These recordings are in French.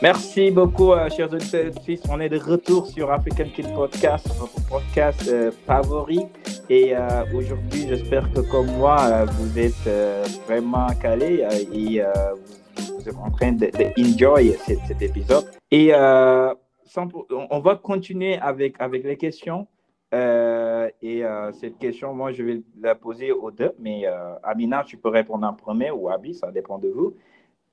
Merci beaucoup, euh, chers auditeurs. On est de retour sur African Kid Podcast, votre podcast euh, favori. Et euh, aujourd'hui, j'espère que comme moi, vous êtes vraiment calés et vous, êtes en train d'enjoy cet, épisode. Et on va continuer avec, avec les questions. Et cette question, moi, je vais la poser aux deux. Mais Amina, tu peux répondre en premier ou Abi, ça dépend de vous.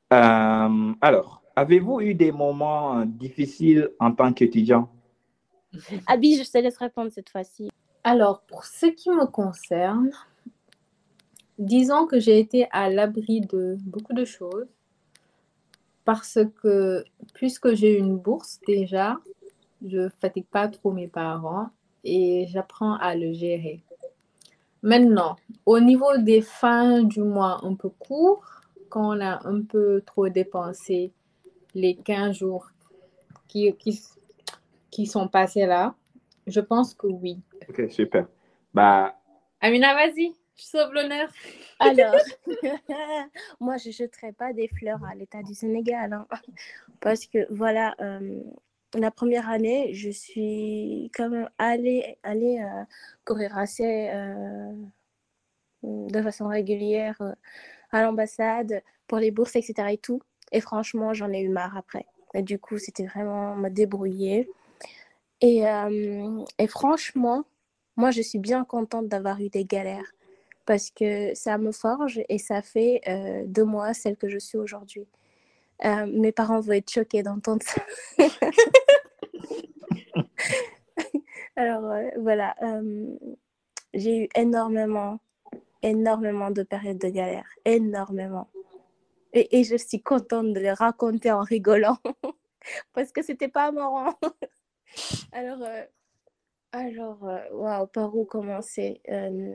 alors, Avez-vous eu des moments euh, difficiles en tant qu'étudiant? Abby, je te laisse répondre cette fois-ci. Alors, pour ce qui me concerne, disons que j'ai été à l'abri de beaucoup de choses parce que puisque j'ai une bourse déjà, je ne fatigue pas trop mes parents et j'apprends à le gérer. Maintenant, au niveau des fins du mois un peu courts, quand on a un peu trop dépensé les 15 jours qui, qui, qui sont passés là? Je pense que oui. Ok, super. Bah... Amina, vas-y, je sauve l'honneur. Alors, moi, je ne jeterai pas des fleurs à l'État du Sénégal. Hein, parce que, voilà, euh, la première année, je suis quand même allée, allée euh, courir assez euh, de façon régulière à l'ambassade pour les bourses, etc. et tout. Et franchement, j'en ai eu marre après. Du coup, c'était vraiment me débrouiller. Et, euh, franchement, moi, je suis bien contente d'avoir eu des galères parce que ça me forge et ça fait euh, de moi celle que je suis aujourd'hui. Euh, mes parents vont être choqués d'entendre ça. Alors, voilà, j'ai eu énormément, énormément de périodes de galère, énormément. Et, je suis contente de les raconter en rigolant parce que c'était pas marrant. alors, euh, alors euh, par où commencer euh,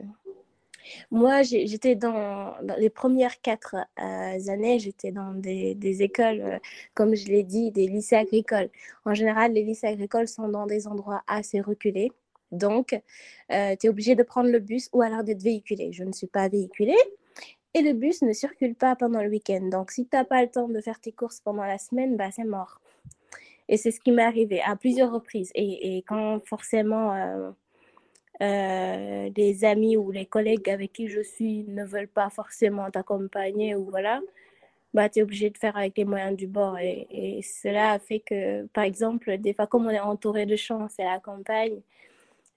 Moi, j'étais dans, les premières quatre années, j'étais dans des, écoles, comme je l'ai dit, des lycées agricoles. En général, les lycées agricoles sont dans des endroits assez reculés. Donc, tu es obligé de prendre le bus ou alors d'être véhiculé. Je ne suis pas véhiculée, et le bus ne circule pas pendant le week-end. Donc, si tu n'as pas le temps de faire tes courses pendant la semaine, bah, c'est mort. Et c'est ce qui m'est arrivé à plusieurs reprises. Et, et quand forcément euh, euh, les amis ou les collègues avec qui je suis ne veulent pas forcément t'accompagner ou voilà, bah, tu es obligé de faire avec les moyens du bord. Et, et, cela a fait que, par exemple, des fois, comme on est entouré de champs, c'est la campagne,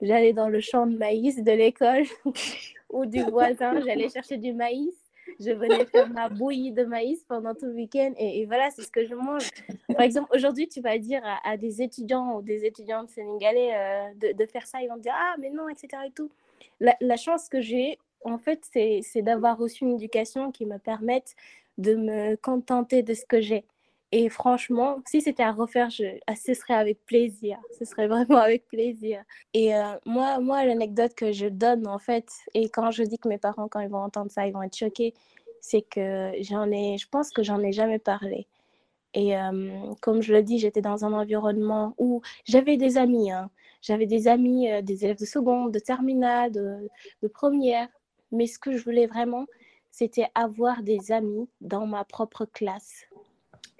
j'allais dans le champ de maïs de l'école ou du voisin, j'allais chercher du maïs je venais faire ma bouillie de maïs pendant tout le week-end et, voilà, c'est ce que je mange. Par exemple, aujourd'hui, tu vas dire à, des étudiants ou des étudiantes sénégalais euh, de, faire ça, ils vont dire Ah, mais non, etc. Et tout. La, chance que j'ai, en fait, c'est d'avoir reçu une éducation qui me permette de me contenter de ce que j'ai. Et franchement, si c'était à refaire, je, ah, ce serait avec plaisir. Ce serait vraiment avec plaisir. Et euh, moi, moi l'anecdote que je donne, en fait, et quand je dis que mes parents, quand ils vont entendre ça, ils vont être choqués, c'est que j'en ai, je pense que j'en ai jamais parlé. Et euh, comme je le dis, j'étais dans un environnement où j'avais des amis. Hein. J'avais des amis, euh, des élèves de seconde, de terminale, de, de première. Mais ce que je voulais vraiment, c'était avoir des amis dans ma propre classe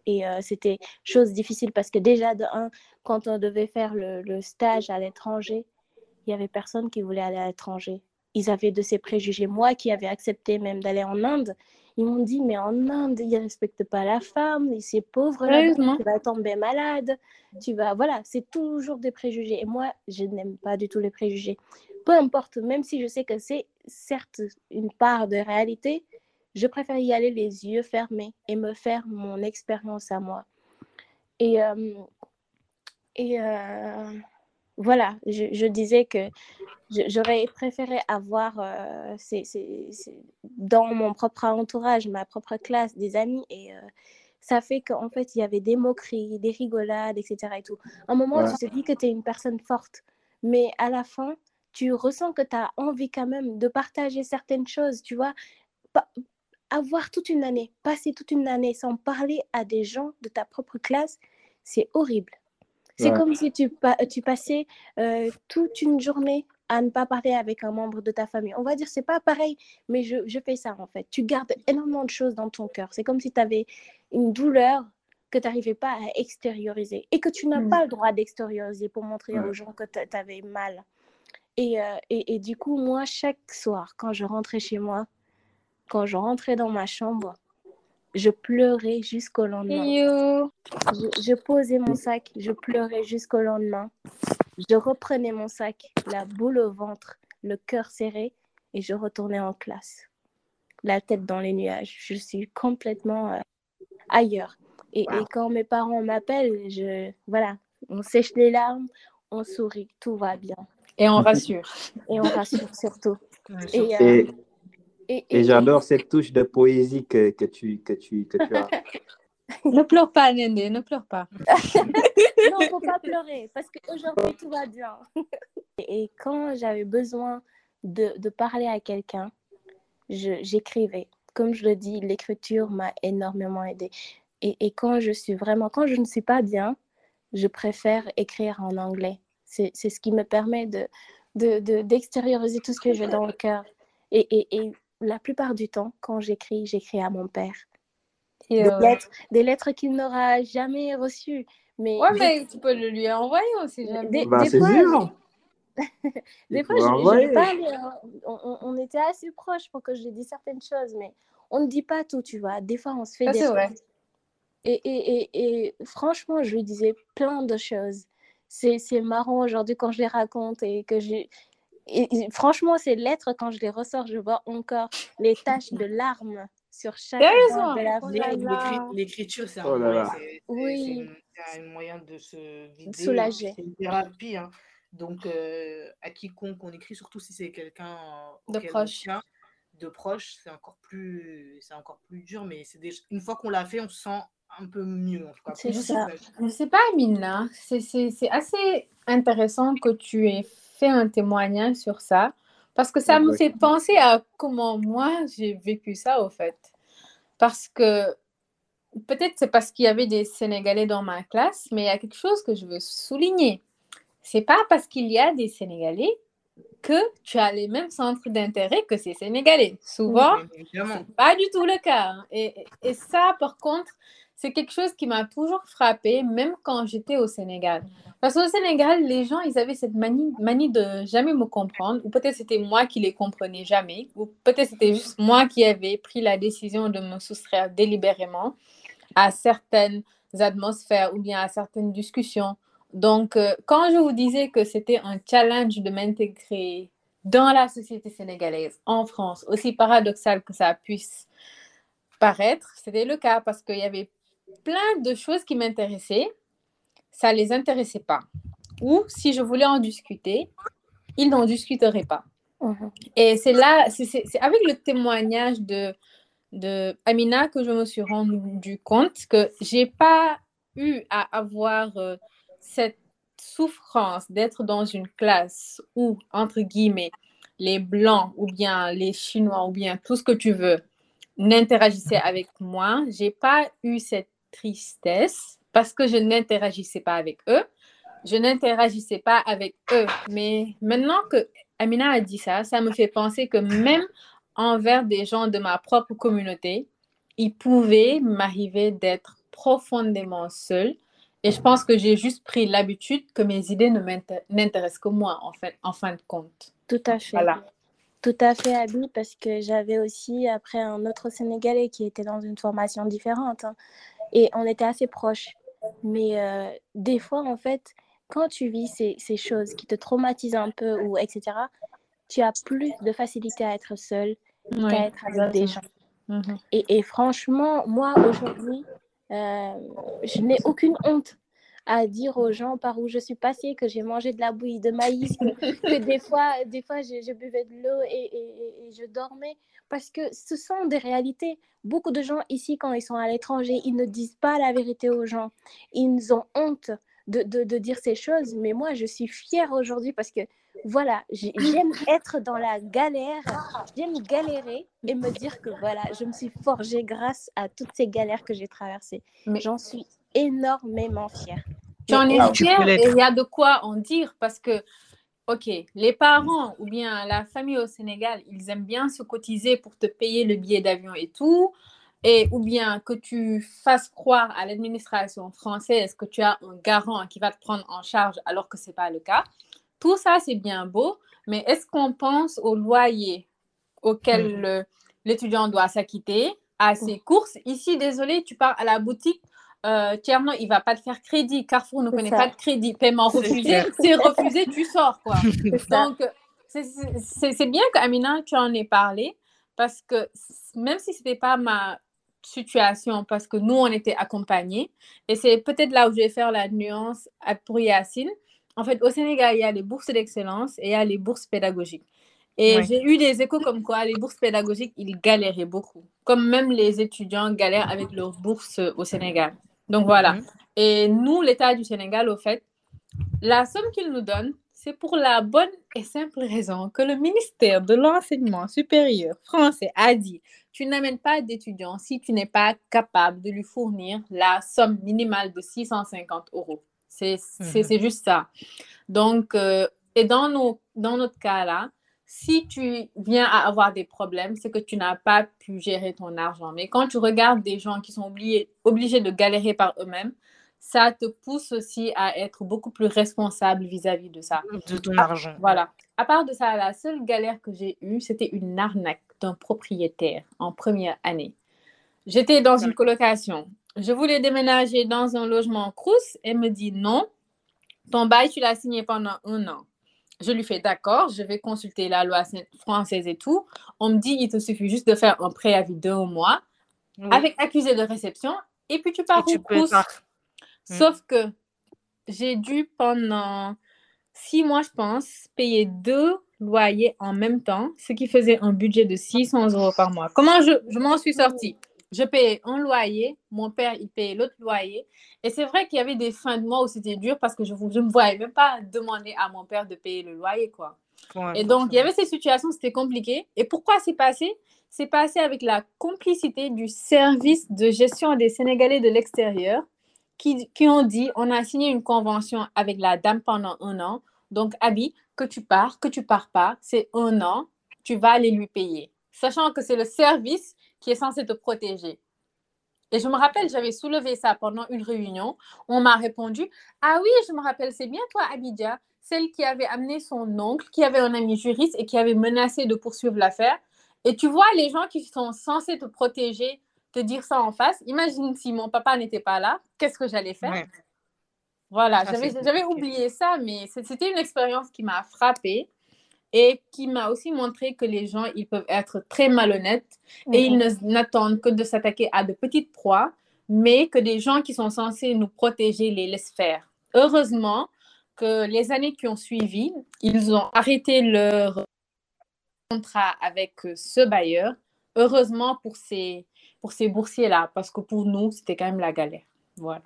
et euh, c'était chose difficile parce que déjà, de un, quand on devait faire le, stage à l'étranger, il n'y avait personne qui voulait aller à l'étranger. Ils avaient de ces préjugés. Moi qui avais accepté même d'aller en Inde, ils m'ont dit, mais en Inde, ils ne respectent pas la femme, c'est pauvre, tu vas tomber malade, tu vas... Voilà, c'est toujours des préjugés. Et moi, je n'aime pas du tout les préjugés. Peu importe, même si je sais que c'est certes une part de réalité, je préfère y aller les yeux fermés et me faire mon expérience à moi. Et, euh, et euh, voilà, je, disais que j'aurais préféré avoir euh, dans mon propre entourage, ma propre classe, des amis. Et ça fait qu'en fait, il y avait des moqueries, des rigolades, etc. Et tout. À un moment, tu te dis que tu es une personne forte. Mais à la fin, tu ressens que tu as envie quand même de partager certaines choses, tu vois avoir toute une année, passer toute une année sans parler à des gens de ta propre classe, c'est horrible. C'est comme si tu, tu passais euh, toute une journée à ne pas parler avec un membre de ta famille. On va dire, c'est pas pareil, mais je, je fais ça en fait. Tu gardes énormément de choses dans ton cœur. C'est comme si tu avais une douleur que tu n'arrivais pas à extérioriser et que tu n'as Mm. pas le droit d'extérioriser pour montrer Ouais. aux gens que tu avais mal. Et, euh, et, et du coup, moi, chaque soir, quand je rentrais chez moi, quand je rentrais dans ma chambre, je pleurais jusqu'au lendemain. You. Je, je posais mon sac, je pleurais jusqu'au lendemain. Je reprenais mon sac, la boule au ventre, le cœur serré, et je retournais en classe, la tête dans les nuages. Je suis complètement euh, ailleurs. Et, et quand mes parents m'appellent, je voilà, on sèche les larmes, on sourit, tout va bien, Et on rassure. et on rassure surtout. Ouais, Et, euh, Et, et, et j'adore cette touche de poésie que, que, tu, que, tu, que tu as. ne pleure pas, Néné, ne pleure pas. Non, faut pas pleurer parce qu'aujourd'hui tout va bien. Et quand j'avais besoin de, de parler à quelqu'un, je- j'écrivais. Comme je le dis, l'écriture m'a énormément aidée. Et, et quand je suis vraiment, quand je ne suis pas bien, je préfère écrire en anglais. C'est c'est ce qui me permet de, de, de- d'extérioriser tout ce que j'ai dans le cœur. Et, et, et la plupart du temps, quand j'écris, j'écris à mon père. Et, Des euh, lettres, des lettres qu'il n'aura jamais reçues. Mais, Ouais, mais tu peux le lui envoyer, jamais. Des- Bah, des c'est fois, sûr. Des fois, je, je lui parlais, hein. on, était assez proches pour que je lui dise certaines choses, mais on ne dit pas tout, tu vois. Des fois, on se fait Ça, des c'est vrai. Et, et, et, et franchement, je lui disais plein de choses. C'est c'est marrant aujourd'hui quand je les raconte et que j'ai. Et- et franchement, ces lettres, quand je les ressors, je vois encore les taches de larmes sur chaque bord de la Oh là là. L'écriture, c'est un, Oh là moyen- là. Oui. un de se vider. Soulager. C'est une thérapie. hein. Donc, euh, à quiconque on écrit, surtout si c'est quelqu'un euh, De proche. de proche, c'est encore plus, c'est encore plus dur. Mais c'est déjà- une fois qu'on l'a fait, on se sent un peu mieux. En tout cas, C'est ça. Je sais pas, c'est c'est- c'est assez intéressant que tu aies fait un témoignage sur ça, parce que ça me fait penser à comment moi j'ai vécu ça, au fait. Parce que peut-être c'est parce qu'il y avait des Sénégalais dans ma classe, mais il y a quelque chose que je veux souligner. C'est pas parce qu'il y a des Sénégalais que tu as les mêmes centres d'intérêt que ces Sénégalais. Souvent, c'est pas du tout le cas. hein. Et ça, par contre, c'est quelque chose qui m'a toujours frappé, même quand j'étais au Sénégal. Parce qu'au Sénégal, les gens, ils avaient cette manie, manie de jamais me comprendre, ou peut-être c'était moi qui les comprenais jamais, ou peut-être c'était juste moi qui avais pris la décision de me soustraire délibérément à certaines atmosphères ou bien à certaines discussions. Donc, euh, quand je vous disais que c'était un challenge de m'intégrer dans la société sénégalaise, en France, aussi paradoxal que ça puisse paraître, c'était le cas parce qu'il y avait plein de choses qui m'intéressaient, ça ne les intéressait pas. Ou si je voulais en discuter, ils n'en discuteraient pas. Mhm. Et c'est là, c'est avec le témoignage de, de Amina que je me suis rendu compte que j'ai pas eu à avoir euh, cette souffrance d'être dans une classe où, entre guillemets, les Blancs ou bien les Chinois ou bien tout ce que tu veux n'interagissaient avec moi. J'ai pas eu cette tristesse parce que je n'interagissais pas avec eux. Je n'interagissais pas avec eux. Mais maintenant que Amina a dit ça, ça me fait penser que même envers des gens de ma propre communauté, il pouvait m'arriver d'être profondément seule. Et je pense que j'ai juste pris l'habitude que mes idées ne n'intéressent que moi, en, fait, en fin de compte. Tout à fait. Voilà. Tout à fait, Abby, parce que j'avais aussi après un autre Sénégalais qui était dans une formation différente hein, et on était assez proches. Mais euh, des fois, en fait, quand tu vis ces, ces choses qui te traumatisent un peu ou etc., tu as plus de facilité à être seul qu'à être avec des gens. Mhm. Et, et franchement, moi, aujourd'hui, euh, je n'ai aucune honte à dire aux gens par où je suis passée que j'ai mangé de la bouillie de maïs, que, des fois, des fois je, je buvais de l'eau et, et- et- et je dormais. Parce que ce sont des réalités. Beaucoup de gens ici, quand ils sont à l'étranger, ils ne disent pas la vérité aux gens. Ils ont honte de, de- de dire ces choses. Mais moi, je suis fière aujourd'hui parce que, voilà, j'ai- j'aime être dans la galère. J'aime galérer et me dire que, voilà, je me suis forgée grâce à toutes ces galères que j'ai traversées. Mais- J'en suis énormément fière. J'en ai tu fière et il y a de quoi en dire parce que OK, les parents ou bien la famille au Sénégal, ils aiment bien se cotiser pour te payer le billet d'avion et tout, et ou bien que tu fasses croire à l'administration française que tu as un garant qui va te prendre en charge alors que ce n'est pas le cas. Tout ça, c'est bien beau, mais est-ce qu'on pense au loyer auquel Mm. le- l'étudiant doit s'acquitter, à ses courses? Ici, désolé, tu pars à la boutique, euh, Tierno, il va pas te faire crédit. Carrefour ne connaît ça. pas de crédit. Paiement refusé, c'est refusé, tu sors, quoi. Donc, c'est- c'est bien qu'Amina, tu en aies parlé, parce que même si ce n'était pas ma situation, parce que nous, on était accompagnés, et c'est peut-être là où je vais faire la nuance pour Yacine. En fait, au Sénégal, il y a les bourses d'excellence et il y a les bourses pédagogiques. Et Ouais. j'ai eu des échos comme quoi les bourses pédagogiques, ils galéraient beaucoup. Comme même les étudiants galèrent avec leurs bourses euh, au Sénégal. Donc voilà. Mhm. Et nous, l'État du Sénégal, au fait, la somme qu'il nous donne, c'est pour la bonne et simple raison que le ministère de l'enseignement supérieur français a dit tu n'amènes pas d'étudiant si tu n'es pas capable de lui fournir la somme minimale de 650 euros. C'est Mhm. c'est juste ça. Donc, euh, et dans, nos, dans notre cas-là, si tu viens à avoir des problèmes, c'est que tu n'as pas pu gérer ton argent. Mais quand tu regardes des gens qui sont obligés, obligés de galérer par eux-mêmes, ça te pousse aussi à être beaucoup plus responsable vis-à-vis de ça. De ton Ah, argent. Voilà. À part de ça, la seule galère que j'ai eue, c'était une arnaque d'un propriétaire en première année. J'étais dans une colocation. Je voulais déménager dans un logement Crous et me dit non, ton bail, tu l'as signé pendant un an. Je lui fais d'accord, je vais consulter la loi française et tout. On me dit, il te suffit juste de faire un préavis d'un mois Oui. avec accusé de réception et puis tu pars au par- Mm. Sauf que j'ai dû pendant six mois, je pense, payer deux loyers en même temps, ce qui faisait un budget de 600 euros par mois. Comment je, je m'en suis sortie? Je payais un loyer, mon père, il payait l'autre loyer. Et c'est vrai qu'il y avait des fins de mois où c'était dur parce que je ne me voyais même pas demander à mon père de payer le loyer, quoi. Ouais, Et donc, il y avait ces situations, c'était compliqué. Et pourquoi c'est passé? C'est passé avec la complicité du service de gestion des Sénégalais de l'extérieur qui, qui ont dit on a signé une convention avec la dame pendant un an. Donc, Abby, que tu pars, que tu pars pas, c'est un an, tu vas aller lui payer. Sachant que c'est le service qui est censé te protéger. Et je me rappelle, j'avais soulevé ça pendant une réunion. On m'a répondu Ah oui, je me rappelle, c'est bien toi, Abidja, celle qui avait amené son oncle, qui avait un ami juriste et qui avait menacé de poursuivre l'affaire. Et tu vois, les gens qui sont censés te protéger, te dire ça en face. Imagine si mon papa n'était pas là, qu'est-ce que j'allais faire? Ouais. Voilà, j'avais oublié ça, mais c'était une expérience qui m'a frappée et qui m'a aussi montré que les gens, ils peuvent être très malhonnêtes et ils ne- n'attendent que de s'attaquer à de petites proies, mais que des gens qui sont censés nous protéger les laissent faire. Heureusement que les années qui ont suivi, ils ont arrêté leur contrat avec euh, ce bailleur. Heureusement pour ces, pour ces boursiers-là, parce que pour nous, c'était quand même la galère. Voilà.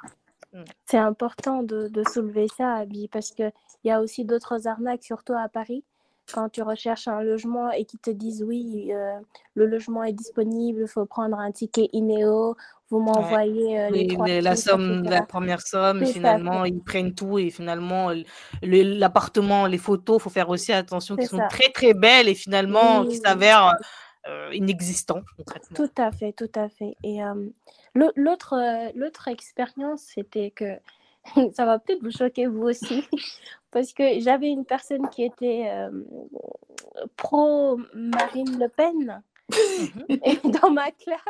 C'est important de, de soulever ça, Abby, parce qu'il y a aussi d'autres arnaques, surtout à Paris. Quand tu recherches un logement et qu'ils te disent oui, euh, le logement est disponible, il faut prendre un ticket INEO, vous m'envoyez euh, les, trois la chiffres, somme, etc. la première somme, ça, finalement, ils prennent tout et finalement, le- le- l'appartement, les photos, il faut faire aussi attention, qui sont très très belles et finalement Oui, qui s'avèrent euh, inexistants. Tout à fait, tout à fait. Et l'au- l'autre l'autre expérience, c'était que ça va peut-être vous choquer vous aussi, parce que j'avais une personne qui était euh, pro Marine Le Pen Mhm. et dans ma classe.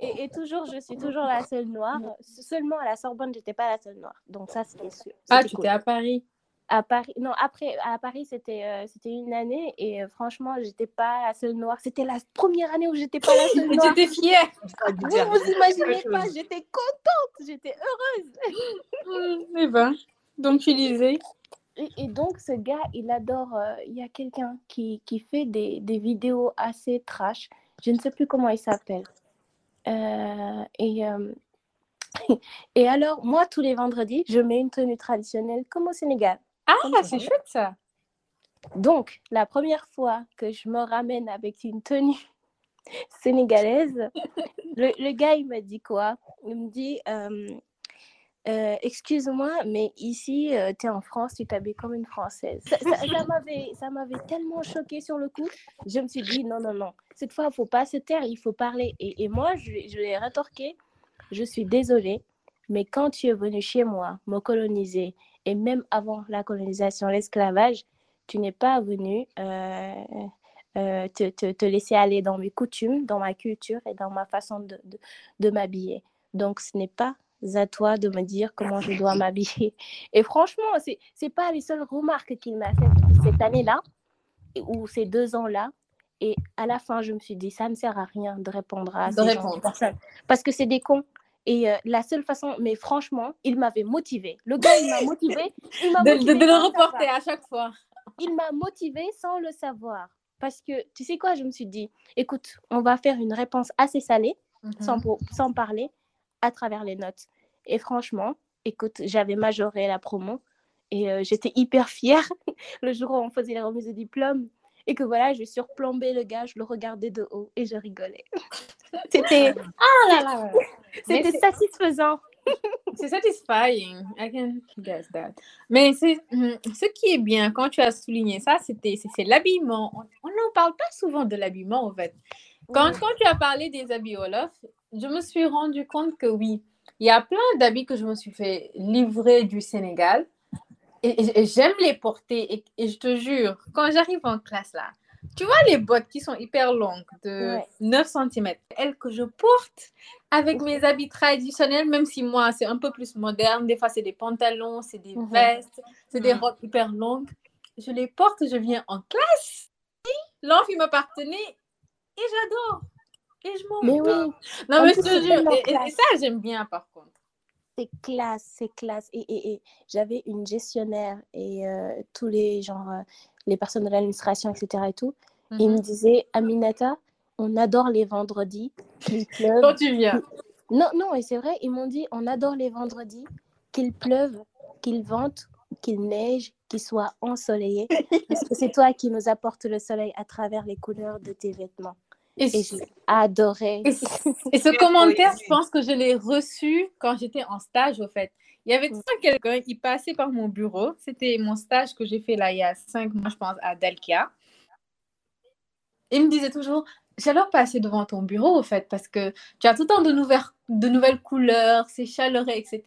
Et, et toujours, je suis toujours la seule noire. Seulement à la Sorbonne, j'étais pas la seule noire. Donc ça, c'était sûr. Ah, tu cool. étais à Paris? À Paris, non, après, à Paris, c'était euh, c'était une année et euh, franchement, j'étais pas la seule noire. C'était la première année où j'étais pas la seule Et noire. tu étais fière. Vous vous imaginez pas, j'étais contente, j'étais heureuse. Eh ben, donc tu lisais. Et, et donc, ce gars, il adore. euh, Il y a quelqu'un qui, qui fait des, des vidéos assez trash. Je ne sais plus comment il s'appelle. Euh, et, euh, et alors, moi, tous les vendredis, je mets une tenue traditionnelle comme au Sénégal. Ah, c'est chouette ça. Donc, la première fois que je me ramène avec une tenue sénégalaise, le, le gars, il me dit quoi? Il me dit, euh, Euh, excuse-moi, mais ici, euh, tu es en France, tu t'habilles comme une Française. Ça, ça, m'avait, tellement choqué sur le coup. Je me suis dit, non, non, non, cette fois, il faut pas se taire, il faut parler. Et, moi, je, je l'ai rétorqué, je suis désolée, mais quand tu es venu chez moi me coloniser, et même avant la colonisation, l'esclavage, tu n'es pas venu euh, euh, te, te, laisser aller dans mes coutumes, dans ma culture et dans ma façon de, de m'habiller. Donc, ce n'est pas à toi de me dire comment je dois m'habiller. Et franchement, ce n'est pas les seules remarques qu'il m'a faites cette année-là ou ces deux ans-là. Et à la fin, je me suis dit, ça ne sert à rien de répondre à De ces répondre. gens de personnes. Parce que c'est des cons. Et euh, la seule façon, mais franchement, il m'avait motivé. Le gars, il m'a motivé. Il De, motivé de le reporter à chaque fois. Il m'a motivé sans le savoir. Parce que, tu sais quoi, je me suis dit, écoute, on va faire une réponse assez salée Mhm. pour- sans parler à travers les notes. Et franchement, écoute, j'avais majoré la promo et euh, j'étais hyper fière le jour où on faisait les remises de diplôme et que voilà, je surplombais le gars, je le regardais de haut et je rigolais. C'était Ah là là. C'était satisfaisant. C'est satisfying. I can guess that. Mais c'est hum, ce qui est bien quand tu as souligné ça, c'était c'est l'habillement. On on n'en parle pas souvent de l'habillement en fait. Quand, quand tu as parlé des habits Olaf, je me suis rendu compte que oui, il y a plein d'habits que je me suis fait livrer du Sénégal et, et- et j'aime les porter. Et, et je te jure, quand j'arrive en classe là, tu vois les bottes qui sont hyper longues de Ouais. 9 cm, elles que je porte avec mes habits traditionnels, même si moi c'est un peu plus moderne, des fois c'est des pantalons, c'est des Mhm. vestes, c'est des robes hyper longues, je les porte, je viens en classe, l'amphi m'appartenait et j'adore. Et je m'en Mais oui, Non, mais je te c'est jure, et, ça, j'aime bien par contre. c'est classe, c'est classe. Et, et, et j'avais une gestionnaire et euh, tous les genre euh, les personnes de l'administration, etc. et tout. Ils Mhm. me disaient, Aminata, on adore les vendredis, qu'il pleuve. Quand tu viens. Non, non, et c'est vrai, ils m'ont dit on adore les vendredis, qu'il pleuve, qu'il vente, qu'il neige, qu'il soit ensoleillé, parce que c'est toi qui nous apportes le soleil à travers les couleurs de tes vêtements? Et, Et j'ai adoré. et, et ce commentaire, je pense que je l'ai reçu quand j'étais en stage, au fait. Il y avait tout le temps quelqu'un, il passait par mon bureau. C'était mon stage que j'ai fait là il y a cinq mois, je pense, à Dalkia. Il me disait toujours, j'adore passer devant ton bureau, au fait, parce que tu as tout le temps de nouvelles, de nouvelles couleurs, c'est chaleureux, etc.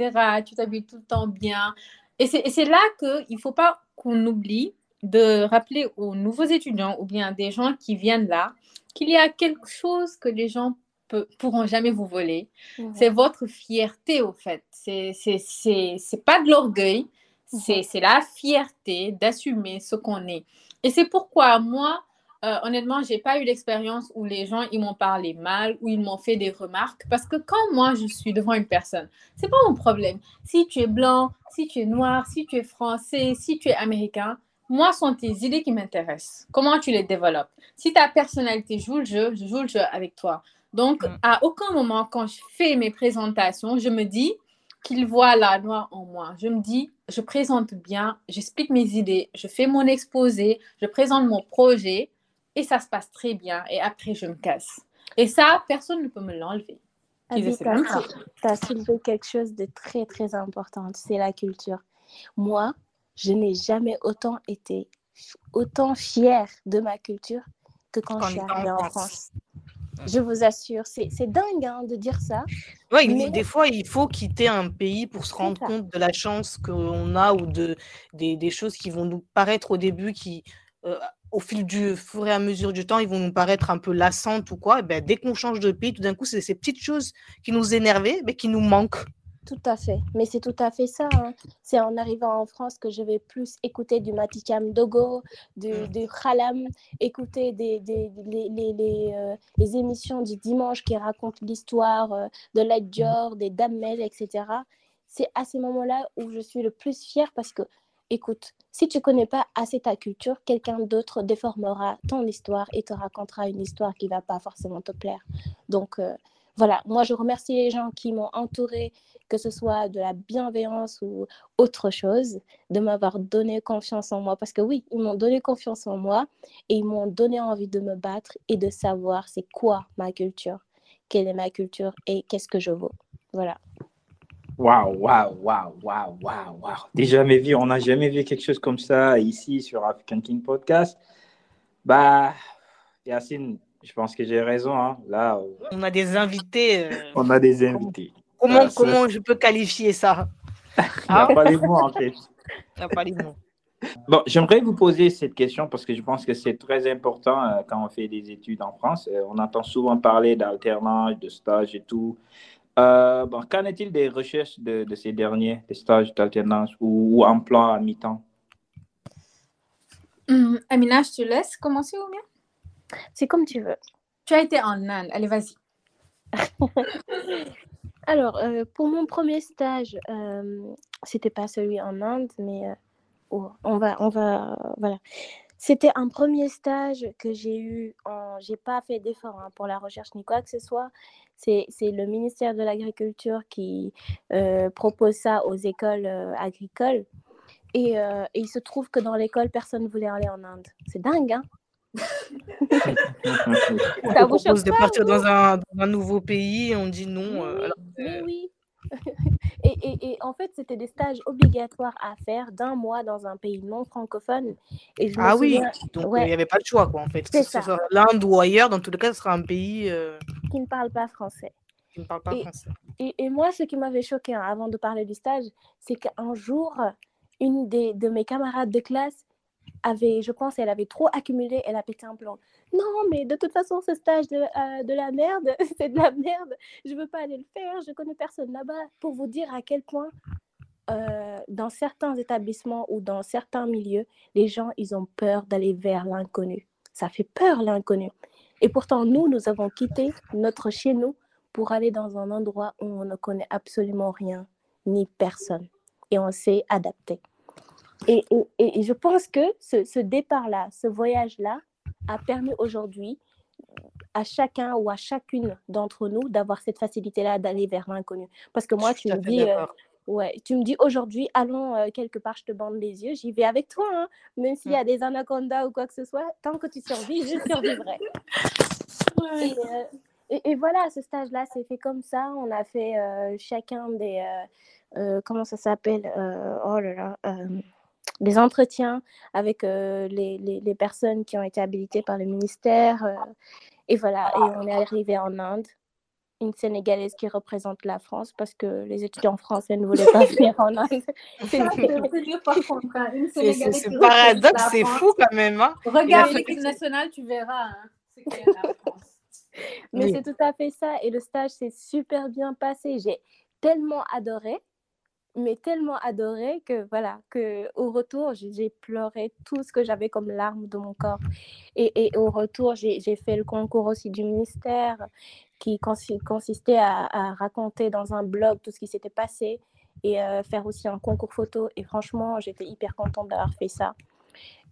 Tu t'habilles tout le temps bien. Et c'est et c'est là qu'il ne faut pas qu'on oublie de rappeler aux nouveaux étudiants ou bien des gens qui viennent là qu'il y a quelque chose que les gens ne pourront jamais vous voler. C'est votre fierté, au fait. C'est pas de l'orgueil, c'est la fierté d'assumer ce qu'on est. Et c'est pourquoi moi, euh, honnêtement, j'ai pas eu l'expérience où les gens ils m'ont parlé mal ou ils m'ont fait des remarques parce que quand moi je suis devant une personne, c'est pas mon problème. Si tu es blanc, si tu es noir, si tu es français, si tu es américain, moi sont tes idées qui m'intéressent. Comment tu les développes? Si ta personnalité joue le jeu, je joue le jeu avec toi. Donc, Mm. à aucun moment, quand je fais mes présentations, je me dis qu'il voit la noix en moi. Je me dis, je présente bien, j'explique mes idées, je fais mon exposé, je présente mon projet et ça se passe très bien. Et après, je me casse. Et ça, personne ne peut me l'enlever. Pas. sou- t'as soulevé quelque chose de très très important, c'est la culture. Moi, je n'ai jamais autant été autant fière de ma culture que quand je suis arrivée en France. Je vous assure, c'est dingue hein, de dire ça. Ouais, il- Mais- des fois, il faut quitter un pays pour se rendre compte de la chance qu'on a ou de, des, des choses qui vont nous paraître au début, qui, euh, au fil du fur et à mesure du temps, ils vont nous paraître un peu lassantes ou quoi. Et ben, dès qu'on change de pays, tout d'un coup, c'est ces petites choses qui nous énervaient, mais qui nous manquent. Tout à fait, mais c'est tout à fait ça. hein. C'est en arrivant en France que je vais plus écouter du Matikam Dogo, du, Mm. du Khalam, écouter des, des- les, les- les, euh, les émissions du dimanche qui racontent l'histoire euh, de la Dior, des Damel, etc. C'est à ces moments-là où je suis le plus fière parce que, écoute, si tu connais pas assez ta culture, quelqu'un d'autre déformera ton histoire et te racontera une histoire qui va pas forcément te plaire. Donc, euh, voilà, moi je remercie les gens qui m'ont entourée que ce soit de la bienveillance ou autre chose, de m'avoir donné confiance en moi. Parce que oui, ils m'ont donné confiance en moi et ils m'ont donné envie de me battre et de savoir c'est quoi ma culture, quelle est ma culture et qu'est-ce que je vaux. Voilà. Waouh, waouh, waouh, waouh, waouh, waouh. Déjà, vu, on n'a jamais vu quelque chose comme ça ici sur African King Podcast. Bah, Yacine, je pense que j'ai raison. Hein. Là, on a des invités. Euh, on a des invités. Comment, comment je peux qualifier ça? Il n'y a pas les mots en fait. Il n'y a pas les mots. Bon, j'aimerais vous poser cette question parce que je pense que c'est très important euh, quand on fait des études en France. Euh, on entend souvent parler d'alternance, de stage et tout. Euh, bon, qu'en est-il des recherches de, de, ces derniers, des stages d'alternance ou, ou emploi à mi-temps? Hum, Amina, je te laisse commencer ou bien C'est comme tu veux. Tu as été en Inde. Allez, vas-y. Alors, pour mon premier stage, c'était pas celui en Inde, mais on va, on va, voilà. C'était un premier stage que j'ai eu. En... J'ai pas fait d'effort hein, pour la recherche ni quoi que ce soit. C'est, le ministère de l'Agriculture qui euh, propose ça aux écoles euh, agricoles. Et, euh, et, il se trouve que dans l'école, personne ne voulait aller en Inde. C'est dingue, hein ça vous propose de partir dans? un, dans un, nouveau pays et on dit non. mais oui. Et, en fait, c'était des stages obligatoires à faire d'un mois dans un pays non francophone. Et ah oui, donc il n'y avait pas le choix, quoi, en fait. C'est ça. L'Inde ou ailleurs, dans tous les cas, ce sera un pays... Euh, qui ne parle pas français. Qui ne parle pas français. Et, moi, ce qui m'avait choqué hein, avant de parler du stage, c'est qu'un jour, une des, de mes camarades de classe avait, je pense, elle avait trop accumulé, elle a pété un plomb. Non, mais de toute façon, ce stage de, euh, de la merde, c'est de la merde. Je veux pas aller le faire, je connais personne là-bas. Pour vous dire à quel point, euh, dans certains établissements ou dans certains milieux, les gens, ils ont peur d'aller vers l'inconnu. Ça fait peur, l'inconnu. Et pourtant, nous, nous avons quitté notre chez nous pour aller dans un endroit où on ne connaît absolument rien, ni personne. Et on s'est adapté. Et, et, je pense que ce, ce départ-là, ce voyage-là, a permis aujourd'hui à chacun ou à chacune d'entre nous d'avoir cette facilité-là d'aller vers l'inconnu. Parce que moi, tu me dis, euh, ouais, tu me dis aujourd'hui, allons euh, quelque part, je te bande les yeux, j'y vais avec toi, hein. même s'il y a mm. des anacondas ou quoi que ce soit, tant que tu survis, je survivrai. Euh, et, et, voilà, ce stage-là s'est fait comme ça. On a fait chacun des, comment ça s'appelle Oh là là des entretiens avec euh, les, les, personnes qui ont été habilitées par le ministère. Euh, et voilà, et on est arrivé en Inde, une Sénégalaise qui représente la France parce que les étudiants français ne voulaient pas venir en Inde. C'est paradoxe, c'est fou quand même. Hein. Regarde l'équipe nationale, tu verras. Hein, Mais c'est tout à fait ça. Et le stage s'est super bien passé. J'ai tellement adoré mais tellement adoré que voilà, que au retour, j'ai pleuré tout ce que j'avais comme larmes de mon corps. Et, et au retour, j'ai fait le concours aussi du ministère qui consistait à, raconter dans un blog tout ce qui s'était passé et euh, faire aussi un concours photo. Et franchement, j'étais hyper contente d'avoir fait ça.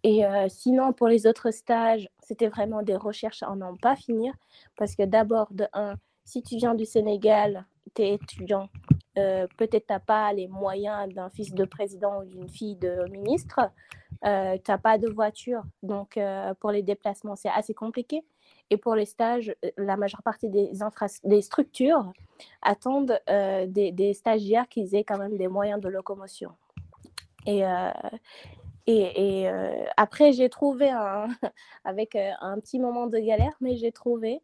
Et euh, sinon, pour les autres stages, c'était vraiment des recherches à n'en pas finir parce que d'abord, de un, si tu viens du Sénégal, tu es étudiant, euh, peut-être tu n'as pas les moyens d'un fils de président ou d'une fille de ministre, euh, tu n'as pas de voiture, donc euh, pour les déplacements, c'est assez compliqué. Et pour les stages, la majeure partie des, des structures attendent des, des, stagiaires qui aient quand même des moyens de locomotion. Et, et, et après, j'ai trouvé, avec un petit moment de galère, mais j'ai trouvé.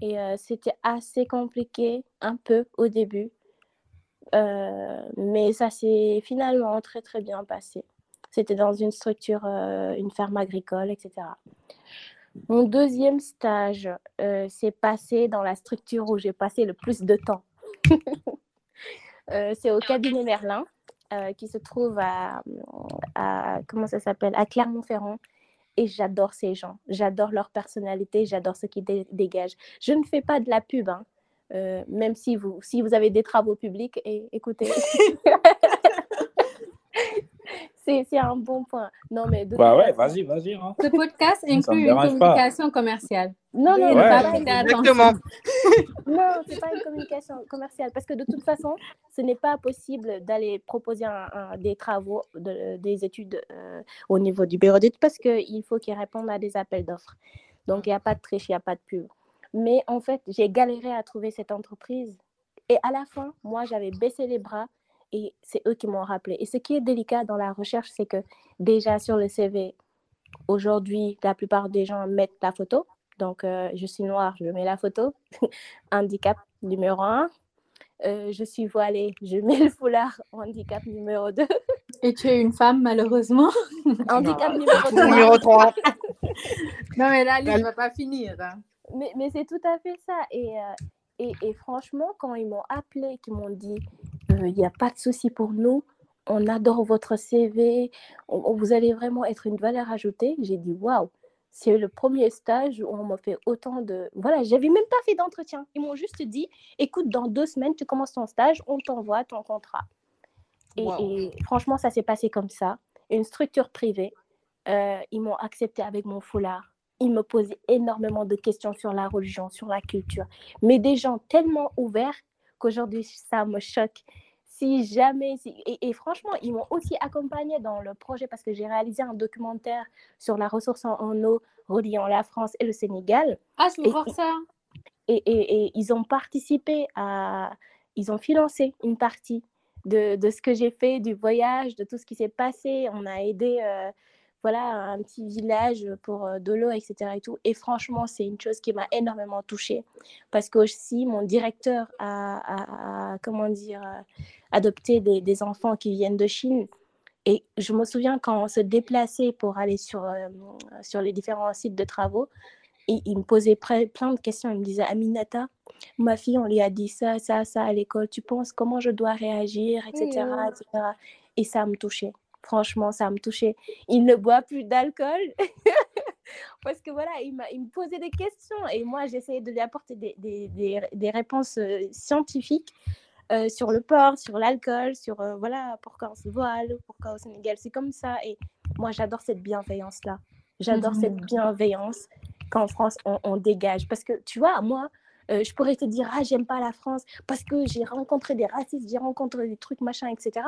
Et c'était assez compliqué un peu au début euh, mais ça s'est finalement très très bien passé. C'était dans une structure, euh, une ferme agricole, etc. Mon deuxième stage euh, s'est passé dans la structure où j'ai passé le plus de temps. c'est au cabinet Merlin, qui se trouve à, comment ça à Clermont-Ferrand. Et j'adore ces gens, j'adore leur personnalité, j'adore ce qu'ils dégagent. Je ne fais pas de la pub, hein. Euh, même si vous, si vous avez des travaux publics, et, écoutez. c'est un bon point. Non, mais bah ouais, vas-y, vas-y. Hein. Ce podcast inclut une communication commerciale. Non, non, ouais, exactement. non, c'est pas une communication commerciale parce que de toute façon, ce n'est pas possible d'aller proposer un, des travaux, de, des études euh, au niveau du bureau d'études parce qu'il faut qu'ils répondent à des appels d'offres. Donc, il n'y a pas de triche, il n'y a pas de pub. Mais en fait, j'ai galéré à trouver cette entreprise. Et à la fin, moi, j'avais baissé les bras. Et c'est eux qui m'ont rappelé. Et ce qui est délicat dans la recherche, c'est que déjà sur le CV, aujourd'hui, la plupart des gens mettent la photo. Donc, euh, je suis noire, je mets la photo. handicap numéro un. Euh, je suis voilée, je mets le foulard. Handicap numéro 2. Et tu es une femme, malheureusement. handicap numéro 3. Numéro 3. non, mais là, ne va pas finir. Hein. Mais, mais c'est tout à fait ça. Et, euh, et, et, franchement, quand ils m'ont appelé, qu'ils m'ont dit, il n'y a pas de souci pour nous, on adore votre CV, vous allez vraiment être une valeur ajoutée, j'ai dit, waouh, c'est le premier stage où on m'a fait autant de... Voilà, j'avais même pas fait d'entretien. Ils m'ont juste dit, écoute, dans deux semaines, tu commences ton stage, on t'envoie ton contrat. Et, franchement, ça s'est passé comme ça. Une structure privée, euh, ils m'ont accepté avec mon foulard. Ils me posaient énormément de questions sur la religion, sur la culture. Mais des gens tellement ouverts qu'aujourd'hui, ça me choque si jamais, et, franchement, ils m'ont aussi accompagné dans le projet parce que j'ai réalisé un documentaire sur la ressource en, eau reliant la France et le Sénégal. Ah, je veux voir ça. Et, et, ils ont participé à, ils ont financé une partie de, de ce que j'ai fait, du voyage, de tout ce qui s'est passé. On a aidé euh, voilà, un petit village pour euh, de l'eau, etc. Et, tout. et franchement, c'est une chose qui m'a énormément touchée parce que aussi mon directeur a, comment dire, euh, adopté des, enfants qui viennent de Chine. Et je me souviens quand on se déplaçait pour aller sur, euh, sur les différents sites de travaux, et il me posait plein de questions. Il me disait, Aminata, ma fille, on lui a dit ça, ça, ça à l'école. Tu penses comment je dois réagir, etc., etc. Et ça me touchait. Franchement, ça me touchait. Il ne boit plus d'alcool. Parce que voilà, il, il, me posait des questions et moi, j'essayais de lui apporter des, des, des, des réponses euh, scientifiques euh, sur le port, sur l'alcool, sur euh, voilà, pourquoi on se voile, pourquoi au Sénégal c'est comme ça. Et moi, j'adore cette bienveillance-là. J'adore cette mmh bienveillance qu'en France, on, on, dégage. Parce que tu vois, moi, je pourrais te dire, ah, j'aime pas la France parce que j'ai rencontré des racistes, j'ai rencontré des trucs, machin, etc.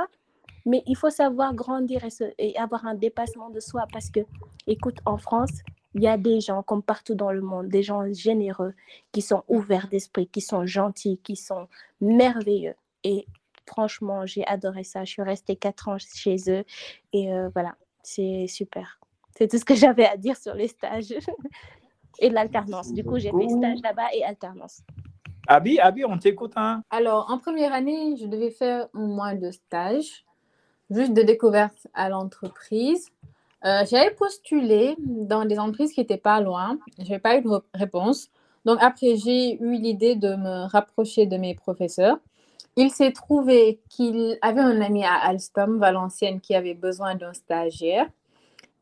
Mais il faut savoir grandir et, avoir un dépassement de soi parce que, écoute, en France, il y a des gens, comme partout dans le monde, des gens généreux, qui sont ouverts d'esprit, qui sont gentils, qui sont merveilleux. Et franchement, j'ai adoré ça. Je suis restée quatre ans chez eux. Et euh, voilà, c'est super. C'est tout ce que j'avais à dire sur les stages et l'alternance. Du coup, j'ai fait stage là-bas et alternance. Abi, Abi, on t'écoute. Hein? Alors, en première année, je devais faire un mois de stage juste de découverte à l'entreprise. Euh, j'avais postulé dans des entreprises qui n'étaient pas loin. Je n'avais pas eu de réponse. Donc après, j'ai eu l'idée de me rapprocher de mes professeurs. Il s'est trouvé qu'il avait un ami à Alstom, Valenciennes, qui avait besoin d'un stagiaire.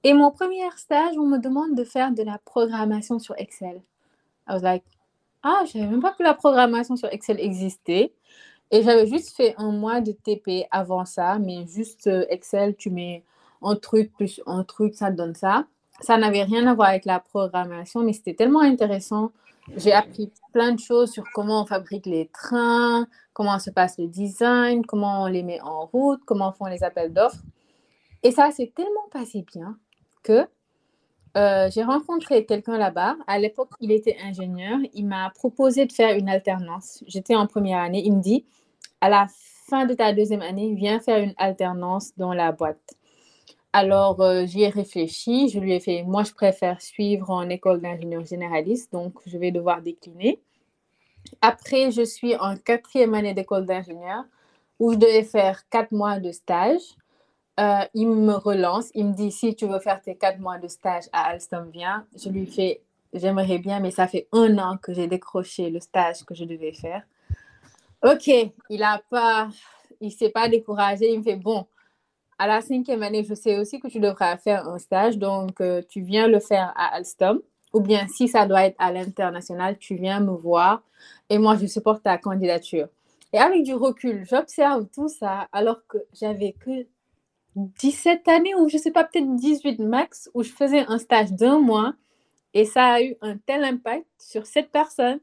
Et mon premier stage, on me demande de faire de la programmation sur Excel. I was like, ah, je savais même pas que la programmation sur Excel existait. Et j'avais juste fait un mois de TP avant ça, mais juste euh, Excel, tu mets un truc plus un truc, ça donne ça. Ça n'avait rien à voir avec la programmation, mais c'était tellement intéressant. J'ai appris plein de choses sur comment on fabrique les trains, comment se passe le design, comment on les met en route, comment on font les appels d'offres. Et ça s'est tellement passé bien que euh, j'ai rencontré quelqu'un là-bas. À l'époque, il était ingénieur. Il m'a proposé de faire une alternance. J'étais en première année. Il me dit, à la fin de ta deuxième année, viens faire une alternance dans la boîte. Alors, euh, j'y ai réfléchi. Je lui ai fait, moi, je préfère suivre en école d'ingénieur généraliste, donc je vais devoir décliner. Après, je suis en quatrième année d'école d'ingénieur où je devais faire quatre mois de stage. Euh, il me relance, il me dit si tu veux faire tes quatre mois de stage à Alstom, viens. Je lui fais j'aimerais bien, mais ça fait un an que j'ai décroché le stage que je devais faire. Ok, il a pas, il s'est pas découragé. Il me fait bon. À la cinquième année, je sais aussi que tu devras faire un stage, donc euh, tu viens le faire à Alstom. Ou bien si ça doit être à l'international, tu viens me voir et moi je supporte ta candidature. Et avec du recul, j'observe tout ça alors que j'avais que 17 années ou je sais pas, peut-être 18 max, où je faisais un stage d'un mois et ça a eu un tel impact sur cette personne.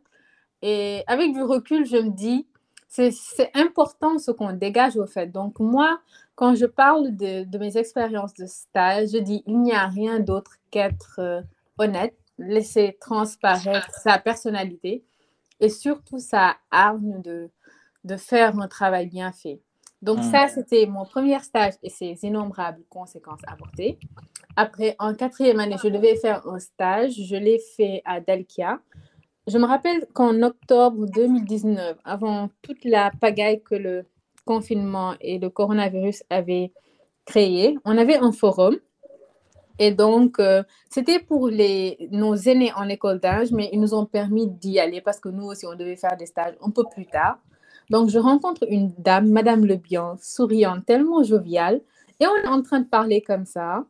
Et avec du recul, je me dis, c'est important ce qu'on dégage au fait. Donc moi, quand je parle de, de mes expériences de stage, je dis, il n'y a rien d'autre qu'être euh, honnête, laisser transparaître sa personnalité et surtout sa hargne de, de faire un travail bien fait. Donc Mm. ça, c'était mon premier stage et ses innombrables conséquences avortées. Après, en quatrième année, je devais faire un stage. Je l'ai fait à Dalkia. Je me rappelle qu'en octobre 2019, avant toute la pagaille que le confinement et le coronavirus avaient créé, on avait un forum. Et donc, euh, c'était pour les, nos aînés en école d'âge, mais ils nous ont permis d'y aller parce que nous aussi, on devait faire des stages un peu plus tard. Donc, je rencontre une dame, Madame Lebian, souriante, tellement joviale, et on est en train de parler comme ça.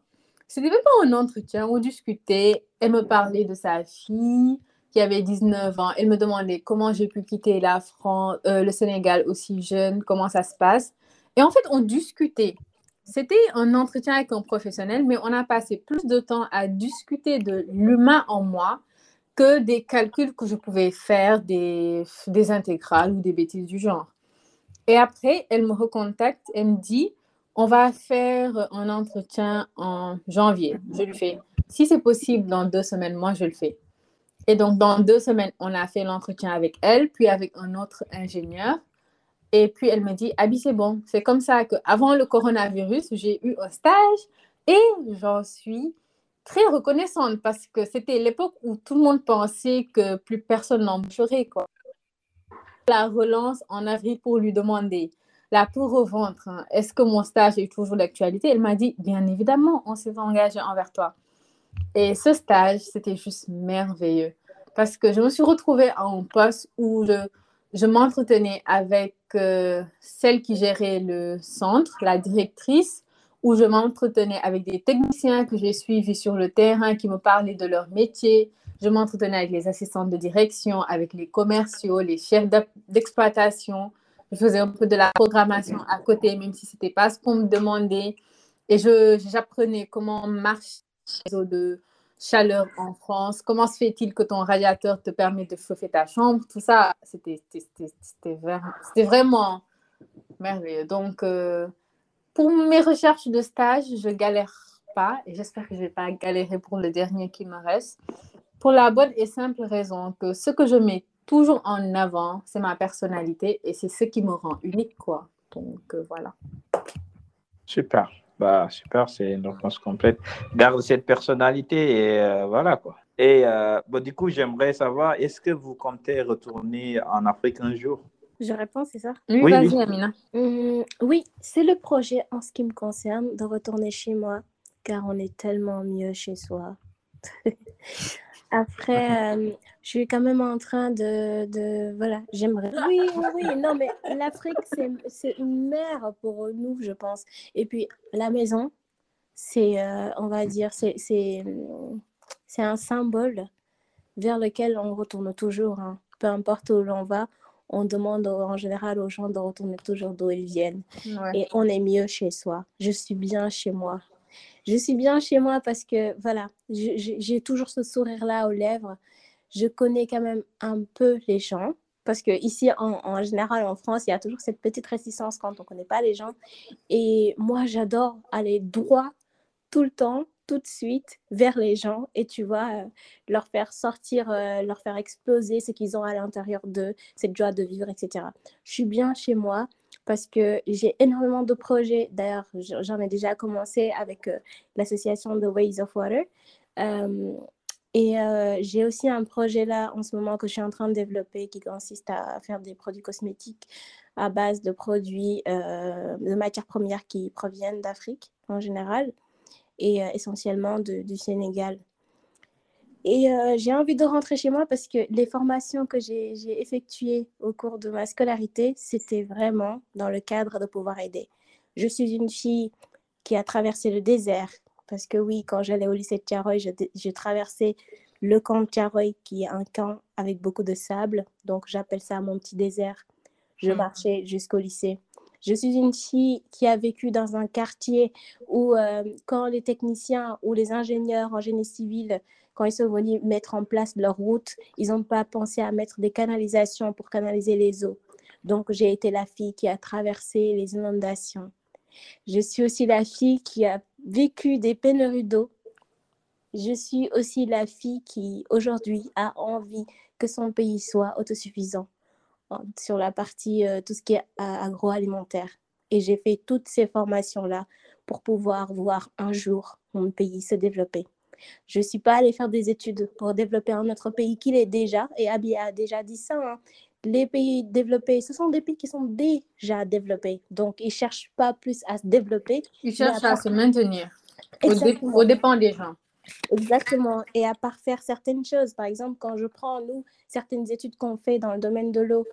C'était même pas un entretien, on discutait. Elle me parlait de sa fille qui avait 19 ans. Elle me demandait comment j'ai pu quitter la France, euh, le Sénégal aussi jeune, comment ça se passe. Et en fait, on discutait. C'était un entretien avec un professionnel, mais on a passé plus de temps à discuter de l'humain en moi que des calculs que je pouvais faire, des, des intégrales ou des bêtises du genre. Et après, elle me recontacte, elle me dit, on va faire un entretien en janvier. Je lui fais, si c'est possible, dans deux semaines, moi, je le fais. Et donc, dans deux semaines, on a fait l'entretien avec elle, puis avec un autre ingénieur. Et puis, elle me dit, Abby, c'est bon. C'est comme ça qu'avant le coronavirus, j'ai eu un stage et j'en suis très reconnaissante parce que c'était l'époque où tout le monde pensait que plus personne n'embaucherait. Quoi. La relance en avril pour lui demander la tour au ventre, hein, est-ce que mon stage est toujours d'actualité? Elle m'a dit, bien évidemment, on s'est engagé envers toi. Et ce stage, c'était juste merveilleux parce que je me suis retrouvée à un poste où je, je m'entretenais avec euh, celle qui gérait le centre, la directrice, où je m'entretenais avec des techniciens que j'ai suivis sur le terrain qui me parlaient de leur métier. Je m'entretenais avec les assistants de direction, avec les commerciaux, les chefs d'exploitation. Je faisais un peu de la programmation à côté, même si ce n'était pas ce qu'on me demandait. Et j'apprenais comment marche le réseau de chaleur en France, comment se fait-il que ton radiateur te permet de chauffer ta chambre, tout ça, c'était vraiment merveilleux. Donc, euh, pour mes recherches de stage, je galère pas et j'espère que je vais pas galérer pour le dernier qui me reste. Pour la bonne et simple raison que ce que je mets toujours en avant, c'est ma personnalité et c'est ce qui me rend unique, quoi. Donc, euh, voilà. Super. Bah, super, c'est une réponse complète. Garde cette personnalité et euh, voilà quoi. Et euh, bon, du coup, j'aimerais savoir, est-ce que vous comptez retourner en Afrique un jour? Je réponds, c'est ça? Oui, Oui, vas-y, oui. Amina. Hum, Oui, c'est le projet en ce qui me concerne de retourner chez moi, car on est tellement mieux chez soi. Après, euh, je suis quand même en train de, de voilà, j'aimerais. Oui, oui, oui, non, mais l'Afrique, c'est, c'est une mère pour nous, je pense. Et puis, la maison, c'est, euh, on va dire, c'est, c'est, c'est un symbole vers lequel on retourne toujours. hein. Peu importe où l'on va, on demande en général aux gens de retourner toujours d'où ils viennent. Ouais. Et on est mieux chez soi. Je suis bien chez moi. Je suis bien chez moi parce que, voilà, j'ai toujours ce sourire-là aux lèvres. Je connais quand même un peu les gens. Parce que ici, en, en général, en France, il y a toujours cette petite réticence quand on ne connaît pas les gens. Et moi, j'adore aller droit tout le temps, tout de suite, vers les gens et tu vois, euh, leur faire sortir, euh, leur faire exploser ce qu'ils ont à l'intérieur d'eux, cette joie de vivre, etc. Je suis bien chez moi parce que j'ai énormément de projets. D'ailleurs, j'en ai déjà commencé avec euh, l'association The Ways of Water. Et j'ai aussi un projet là en ce moment que je suis en train de développer qui consiste à faire des produits cosmétiques à base de produits, de matières premières qui proviennent d'Afrique en général et euh, essentiellement de- du Sénégal. Et euh, j'ai envie de rentrer chez moi parce que les formations que j'ai effectuées au cours de ma scolarité, c'était vraiment dans le cadre de pouvoir aider. Je suis une fille qui a traversé le désert parce que oui, quand j'allais au lycée de Tiaroy, je, je traversais le camp de Tiaroy qui est un camp avec beaucoup de sable. Donc j'appelle ça mon petit désert. Je Mhm. marchais jusqu'au lycée. Je suis une fille qui a vécu dans un quartier où euh, quand les techniciens ou les ingénieurs en génie civil, quand ils sont venus mettre en place leur route, ils n'ont pas pensé à mettre des canalisations pour canaliser les eaux. Donc j'ai été la fille qui a traversé les inondations. Je suis aussi la fille qui a vécu des pénuries d'eau. Je suis aussi la fille qui aujourd'hui a envie que son pays soit autosuffisant sur la partie euh, tout ce qui est a- agroalimentaire. Et j'ai fait toutes ces formations-là pour pouvoir voir un jour mon pays se développer. Je ne suis pas allée faire des études pour développer un autre pays qu'il est déjà, et Abi a déjà dit ça. hein. Les pays développés, ce sont des pays qui sont déjà développés. Donc, ils ne cherchent pas plus à se développer. Ils cherchent à se maintenir au, dé- au dépend des gens. Exactement. Et à part faire certaines choses, par exemple, quand je prends, nous, certaines études qu'on fait dans le domaine de l'eau,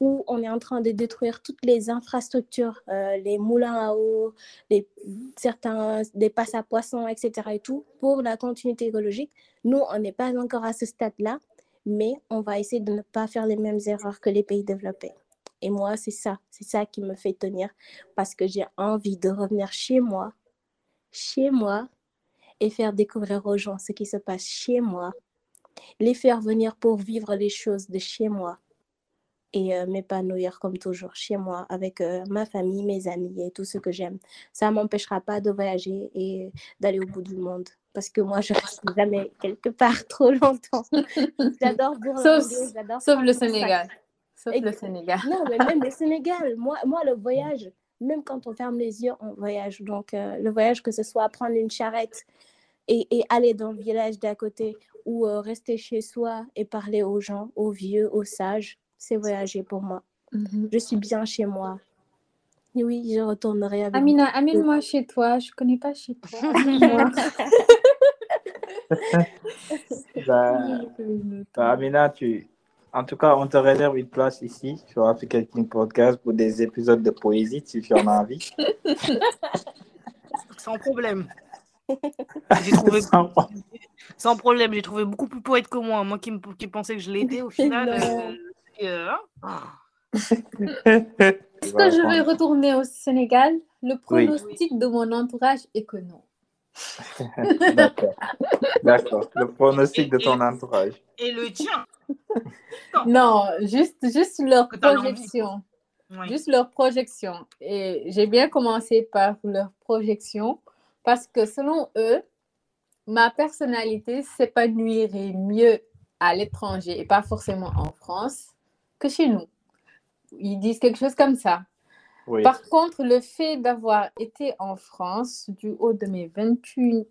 où on est en train de détruire toutes les infrastructures, euh, les moulins à eau, les, certains, des passes à poissons, etc. et tout, pour la continuité écologique. Nous, on n'est pas encore à ce stade-là, mais on va essayer de ne pas faire les mêmes erreurs que les pays développés. Et moi, c'est ça, c'est ça qui me fait tenir, parce que j'ai envie de revenir chez moi, chez moi, et faire découvrir aux gens ce qui se passe chez moi, les faire venir pour vivre les choses de chez moi et euh, m'épanouir comme toujours chez moi avec euh, ma famille, mes amis et tout ce que j'aime. Ça ne m'empêchera pas de voyager et d'aller au bout du monde parce que moi, je reste jamais quelque part trop longtemps. J'adore Sauf, sauf le. Sénégal. Sauf le. Sénégal. Non, mais même le Sénégal, moi, moi, le voyage, même quand on ferme les yeux, on voyage. Donc, euh, le voyage, que ce soit prendre une charrette et, et aller dans le village d'à côté ou euh, rester chez soi et parler aux gens, aux vieux, aux sages, c'est voyager pour moi. Mhm. Je suis bien chez moi. Oui, je retournerai avec Amina, amène-moi chez toi. Je connais pas chez toi. Bah, bah, Amina, tu... en tout cas, on te réserve une place ici sur African King Podcast pour des épisodes de poésie si tu en as envie. Sans problème. J'ai trouvé sans problème, j'ai trouvé beaucoup plus poète que moi. Moi qui, me- qui pensais que je l'étais au final. Euh, euh, hein. Est-ce que je vais retourner au Sénégal? Le Oui. pronostic de mon entourage est que non. D'accord. D'accord. Le pronostic de ton entourage. Et le tien? Non, juste, juste leur projection. Juste leur projection. Et j'ai bien commencé par leur projection parce que selon eux, ma personnalité s'épanouirait mieux à l'étranger et pas forcément en France que chez nous. Ils disent quelque chose comme ça. Par contre, le fait d'avoir été en France du haut de mes 28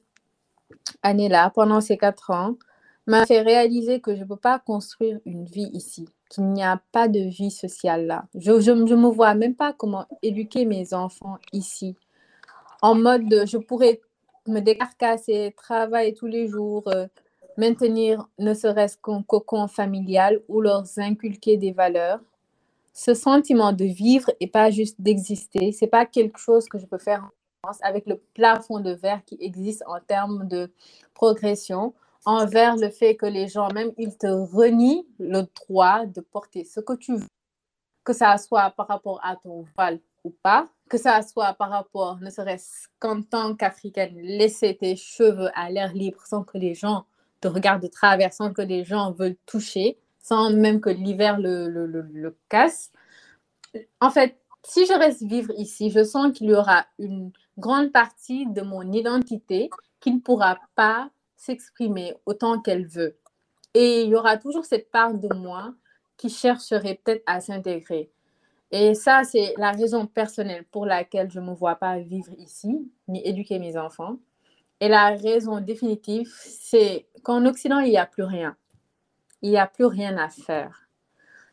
années-là, pendant ces quatre ans, m'a fait réaliser que je ne peux pas construire une vie ici, qu'il n'y a pas de vie sociale là. Je ne me vois même pas comment éduquer mes enfants ici. En mode, de- je pourrais me décarcasser, travailler tous les jours, euh, maintenir ne serait-ce qu'un cocon familial ou leur inculquer des valeurs ce sentiment de vivre et pas juste d'exister, c'est pas quelque chose que je peux faire avec le plafond de verre qui existe en termes de progression envers le fait que les gens, même, ils te renient le droit de porter ce que tu veux, que ça soit par rapport à ton voile ou pas, que ça soit par rapport, ne serait-ce qu'en tant qu'Africaine, laisser tes cheveux à l'air libre sans que les gens te regardent de travers, sans que les gens veulent toucher, sans même que l'hiver le, le, le, casse. En fait, si je reste vivre ici, je sens qu'il y aura une grande partie de mon identité qui ne pourra pas s'exprimer autant qu'elle veut. Et il y aura toujours cette part de moi qui chercherait peut-être à s'intégrer. Et ça, c'est la raison personnelle pour laquelle je ne me vois pas vivre ici, ni éduquer mes enfants. Et la raison définitive, c'est qu'en Occident, il n'y a plus rien. Il n'y a plus rien à faire.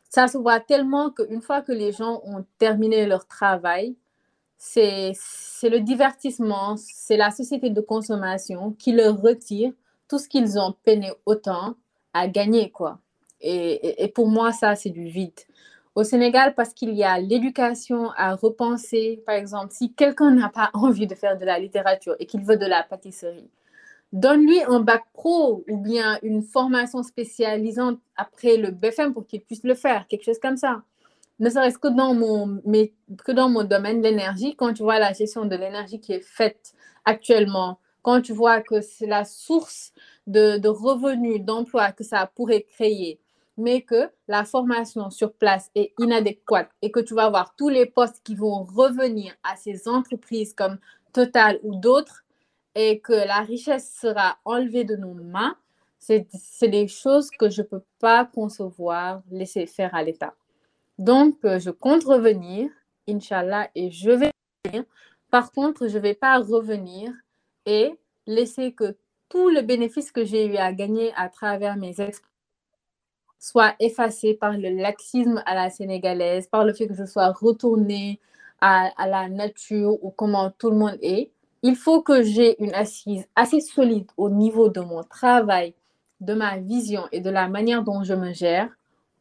Ça se voit tellement qu'une fois que les gens ont terminé leur travail, c'est le divertissement, c'est la société de consommation qui leur retire tout ce qu'ils ont peiné autant à gagner. quoi. Et, et pour moi, ça, c'est du vide. Au Sénégal, parce qu'il y a l'éducation à repenser, par exemple, si quelqu'un n'a pas envie de faire de la littérature et qu'il veut de la pâtisserie, donne-lui un bac pro ou bien une formation spécialisante après le BFM pour qu'il puisse le faire, quelque chose comme ça. Ne serait-ce que dans mon, mais, que dans mon domaine, l'énergie, quand tu vois la gestion de l'énergie qui est faite actuellement, quand tu vois que c'est la source de, de revenus, d'emplois que ça pourrait créer, mais que la formation sur place est inadéquate et que tu vas avoir tous les postes qui vont revenir à ces entreprises comme Total ou d'autres, et que la richesse sera enlevée de nos mains, c'est des choses que je ne peux pas concevoir, laisser faire à l'État. Donc, euh, je compte revenir, Inch'Allah, et je vais Par contre, je ne vais pas revenir et laisser que tout le bénéfice que j'ai eu à gagner à travers mes expériences soit effacé par le laxisme à la sénégalaise, par le fait que je sois retournée à, à la nature ou comment tout le monde est. Il faut que j'ai une assise assez solide au niveau de mon travail, de ma vision et de la manière dont je me gère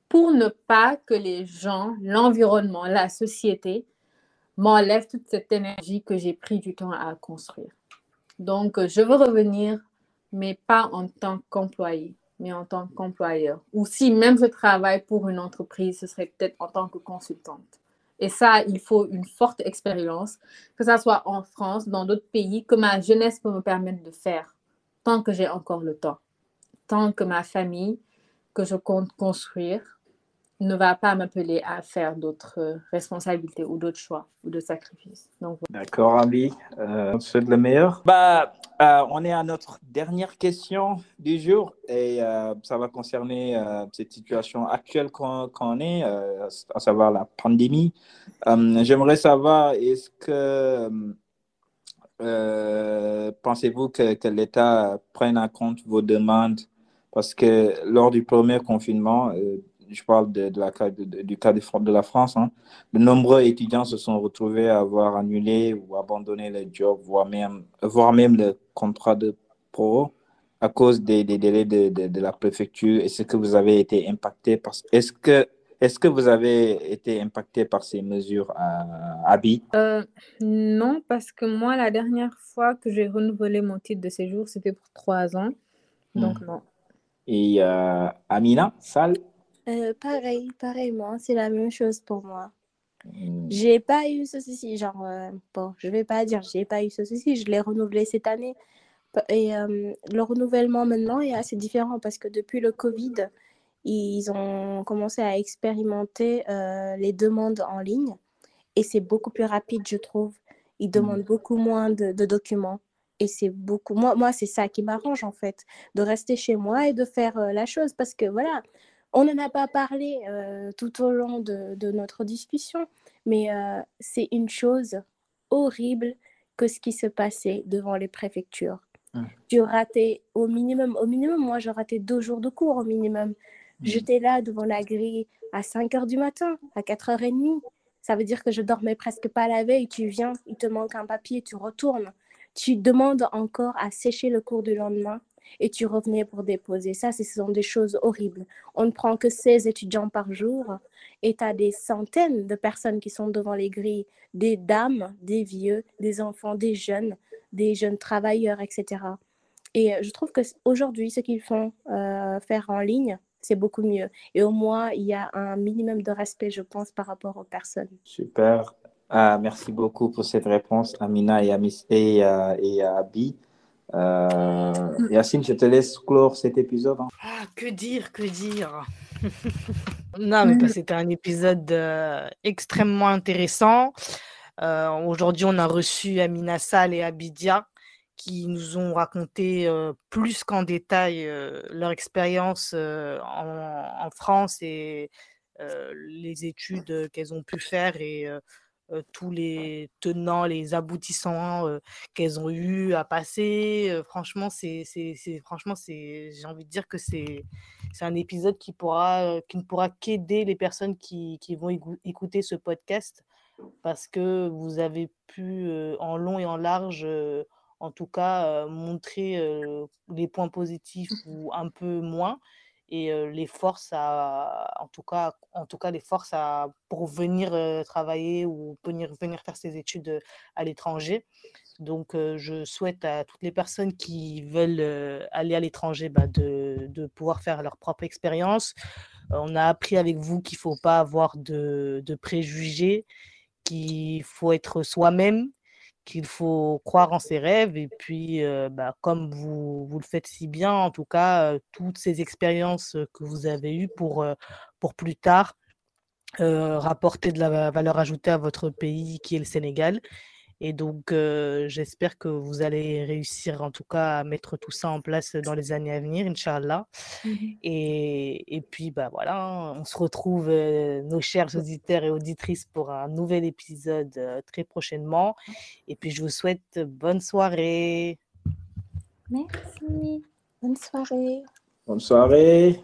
pour ne pas que les gens, l'environnement, la société m'enlèvent toute cette énergie que j'ai pris du temps à construire. Donc, je veux revenir, mais pas en tant qu'employé mais en tant qu'employeur. Ou si même je travaille pour une entreprise, ce serait peut-être en tant que consultante. Et ça, il faut une forte expérience, que ce soit en France, dans d'autres pays, que ma jeunesse peut me permettre de faire, tant que j'ai encore le temps, tant que ma famille, que je compte construire, ne va pas m'appeler à faire d'autres euh, responsabilités ou d'autres choix ou de sacrifices. D'accord, Ami. Euh, c'est le meilleur. Bah, euh, on est à notre dernière question du jour et euh, ça va concerner cette situation actuelle qu'on est, à savoir la pandémie. J'aimerais savoir, est-ce que pensez-vous que, que l'État prenne en compte vos demandes? Parce que lors du premier confinement, je parle de, la, du cas de, la France, hein. de nombreux étudiants se sont retrouvés à avoir annulé ou abandonné le job, voire même, voire même le contrat de pro à cause des, délais de, la préfecture. Est-ce que vous avez été impacté par Est-ce que est-ce que vous avez été impacté par ces mesures à Abi euh, Non, parce que moi, la dernière fois que j'ai renouvelé mon titre de séjour, c'était pour trois ans. Donc, hmm. non. Et euh, Amina, Sal euh, pareil, pareillement, c'est la même chose pour moi. Hmm. J'ai pas eu ce souci, genre, euh, bon, je vais pas dire j'ai pas eu ce souci, je l'ai renouvelé cette année. Et euh, le renouvellement maintenant est assez différent parce que depuis le Covid, ils ont commencé à expérimenter les demandes en ligne et c'est beaucoup plus rapide, je trouve. Ils hmm. demandent beaucoup moins de, de documents et c'est beaucoup. Moi, moi c'est ça qui m'arrange en fait, de rester chez moi et de faire la chose parce que voilà, on n'en a pas parlé euh, tout au long de, notre discussion, mais euh, c'est une chose horrible que ce qui se passait devant les préfectures. Mmh. Tu ratais au minimum, au minimum, moi je ratais deux jours de cours au minimum. Mmh. J'étais là devant la grille à 5 heures du matin, à 4h30. Ça veut dire que je dormais presque pas la veille. Tu viens, il te manque un papier, tu retournes. Tu demandes encore à sécher le cours du lendemain et tu revenais pour déposer. Ça, ce sont des choses horribles. On ne prend que 16 étudiants par jour et tu as des centaines de personnes qui sont devant les grilles, des dames, des vieux, des enfants, des jeunes, des jeunes travailleurs, etc. Et euh, je trouve qu'aujourd'hui, ce qu'ils font euh, faire en ligne, c'est beaucoup mieux. Et au moins, il y a un minimum de respect, je pense, par rapport aux personnes. Super. Ah, merci beaucoup pour cette réponse, Amina et, Amis et, euh. Euh, Yacine, je te laisse clore cet épisode. Hein. Ah, que dire, que dire Non, mais c'était un épisode euh, extrêmement intéressant. Euh, aujourd'hui, on a reçu Amina Sal et Abidia qui nous ont raconté plus qu'en détail leur expérience en, en, France et les études qu'elles ont pu faire et tous les tenants, les aboutissants euh, qu'elles ont eu à passer. Euh, franchement, c'est, franchement, c'est, j'ai envie de dire que c'est, c'est un épisode qui pourra, qui ne pourra qu'aider les personnes qui, qui vont écouter ce podcast parce que vous avez pu en long et en large, en tout cas, montrer les points positifs ou un peu moins et les forces à, en tout cas, en tout cas les forces à, pour venir travailler ou venir, venir faire ses études à l'étranger. Donc, je souhaite à toutes les personnes qui veulent aller à l'étranger bah, de, de, pouvoir faire leur propre expérience. on a appris avec vous qu'il ne faut pas avoir de, de préjugés, qu'il faut être soi-même, qu'il faut croire en ses rêves et puis bah, comme vous, vous, le faites si bien, en tout cas, toutes ces expériences que vous avez eues pour, pour plus tard rapporter de la valeur ajoutée à votre pays qui est le Sénégal. Et donc, euh, j'espère que vous allez réussir en tout cas à mettre tout ça en place dans les années à venir, Inch'Allah. Mhm. Et, et puis, bah voilà, on se retrouve, euh, nos chers auditeurs et auditrices, pour un nouvel épisode euh, très prochainement. Et puis, je vous souhaite bonne soirée. Merci. Bonne soirée. Bonne soirée.